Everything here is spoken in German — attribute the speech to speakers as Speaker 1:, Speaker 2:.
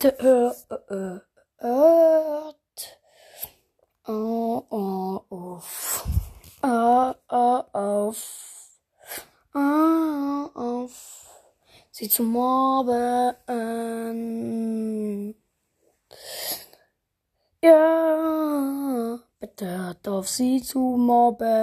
Speaker 1: Bitte hör, äh, hört oh, oh, auf. Oh, oh, auf. Oh, auf. Sie zu mobben. Ja, bitte hört auf sie zu mobben.